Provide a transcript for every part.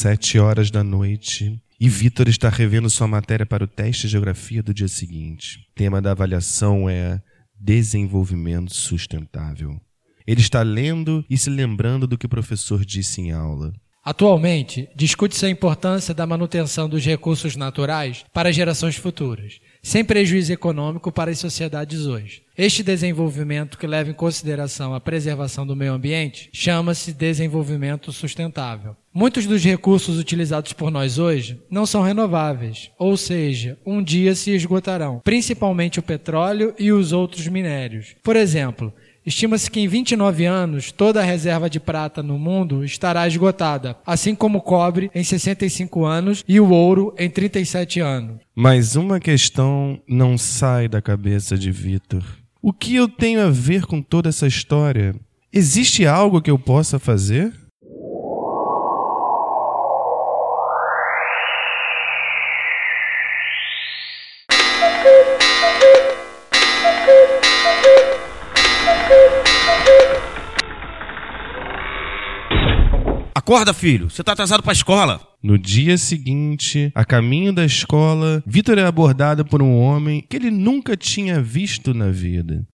sete horas da noite e Vitor está revendo sua matéria para o teste de geografia do dia seguinte. O tema da avaliação é desenvolvimento sustentável. Ele está lendo e se lembrando do que o professor disse em aula. Atualmente, discute-se a importância da manutenção dos recursos naturais para gerações futuras, sem prejuízo econômico para as sociedades hoje. Este desenvolvimento, que leva em consideração a preservação do meio ambiente, chama-se desenvolvimento sustentável. Muitos dos recursos utilizados por nós hoje não são renováveis, ou seja, um dia se esgotarão, principalmente o petróleo e os outros minérios. Por exemplo, Estima-se que em 29 anos toda a reserva de prata no mundo estará esgotada, assim como o cobre em 65 anos e o ouro em 37 anos. Mas uma questão não sai da cabeça de Vitor. O que eu tenho a ver com toda essa história? Existe algo que eu possa fazer? Acorda, filho, você tá atrasado pra escola. No dia seguinte, a caminho da escola, Vitor é abordado por um homem que ele nunca tinha visto na vida.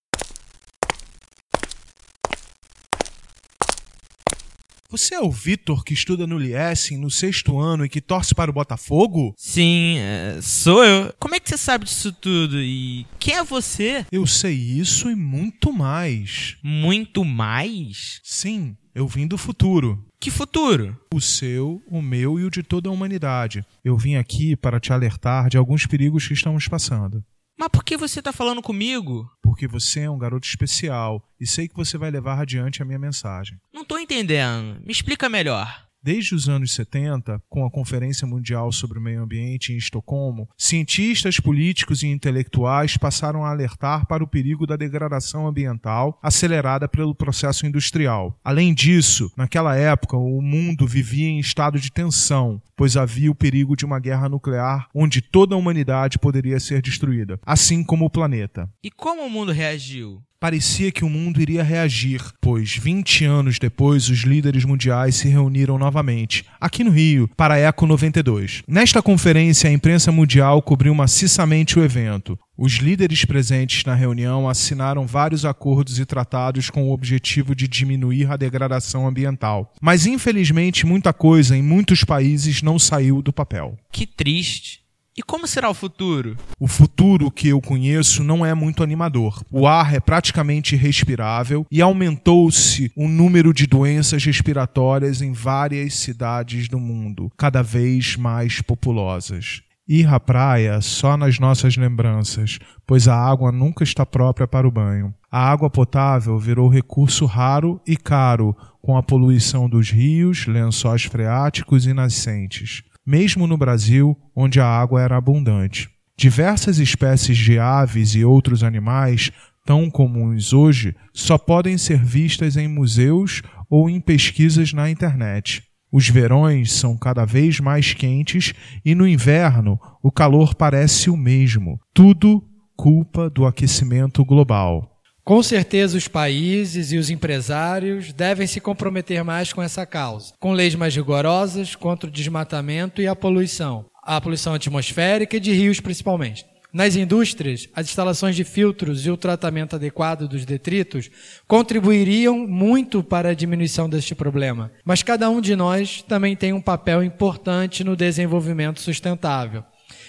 Você é o Vitor que estuda no Liessing no sexto ano e que torce para o Botafogo? Sim, é, sou eu. Como é que você sabe disso tudo? E quem é você? Eu sei isso e muito mais. Muito mais? Sim, eu vim do futuro. Que futuro? O seu, o meu e o de toda a humanidade. Eu vim aqui para te alertar de alguns perigos que estamos passando. Mas por que você está falando comigo? Porque você é um garoto especial e sei que você vai levar adiante a minha mensagem. Não estou entendendo. Me explica melhor. Desde os anos 70, com a Conferência Mundial sobre o Meio Ambiente em Estocolmo, cientistas, políticos e intelectuais passaram a alertar para o perigo da degradação ambiental acelerada pelo processo industrial. Além disso, naquela época, o mundo vivia em estado de tensão, pois havia o perigo de uma guerra nuclear onde toda a humanidade poderia ser destruída, assim como o planeta. E como o mundo reagiu? Parecia que o mundo iria reagir, pois 20 anos depois os líderes mundiais se reuniram novamente, aqui no Rio, para a Eco 92. Nesta conferência, a imprensa mundial cobriu maciçamente o evento. Os líderes presentes na reunião assinaram vários acordos e tratados com o objetivo de diminuir a degradação ambiental. Mas, infelizmente, muita coisa em muitos países não saiu do papel. Que triste. E como será o futuro? O futuro que eu conheço não é muito animador. O ar é praticamente irrespirável e aumentou-se o número de doenças respiratórias em várias cidades do mundo, cada vez mais populosas. Ir à praia só nas nossas lembranças, pois a água nunca está própria para o banho. A água potável virou recurso raro e caro com a poluição dos rios, lençóis freáticos e nascentes mesmo no Brasil, onde a água era abundante. Diversas espécies de aves e outros animais, tão comuns hoje, só podem ser vistas em museus ou em pesquisas na internet. Os verões são cada vez mais quentes e no inverno o calor parece o mesmo. Tudo culpa do aquecimento global. Com certeza, os países e os empresários devem se comprometer mais com essa causa, com leis mais rigorosas contra o desmatamento e a poluição, a poluição atmosférica e de rios principalmente. Nas indústrias, as instalações de filtros e o tratamento adequado dos detritos contribuiriam muito para a diminuição deste problema. Mas cada um de nós também tem um papel importante no desenvolvimento sustentável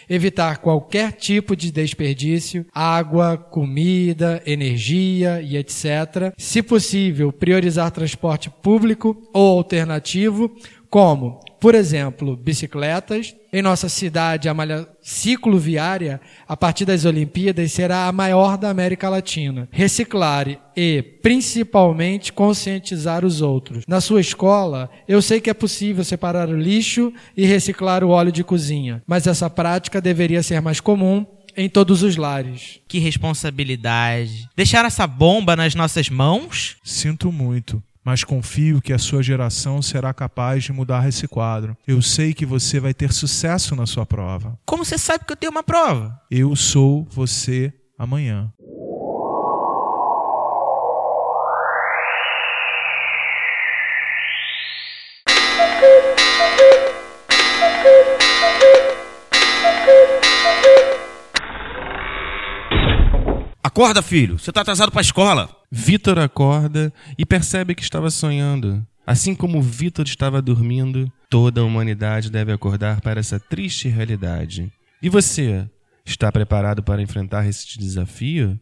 evitar qualquer tipo de desperdício, água, comida, energia e etc. Se possível, priorizar transporte público ou alternativo, como por exemplo, bicicletas. Em nossa cidade, a malha cicloviária, a partir das Olimpíadas, será a maior da América Latina. Reciclar e, principalmente, conscientizar os outros. Na sua escola, eu sei que é possível separar o lixo e reciclar o óleo de cozinha, mas essa prática deveria ser mais comum em todos os lares. Que responsabilidade. Deixar essa bomba nas nossas mãos? Sinto muito mas confio que a sua geração será capaz de mudar esse quadro. Eu sei que você vai ter sucesso na sua prova. Como você sabe que eu tenho uma prova? Eu sou você amanhã. Acorda, filho, você está atrasado para a escola. Vitor acorda e percebe que estava sonhando. Assim como Vitor estava dormindo, toda a humanidade deve acordar para essa triste realidade. E você, está preparado para enfrentar esse desafio?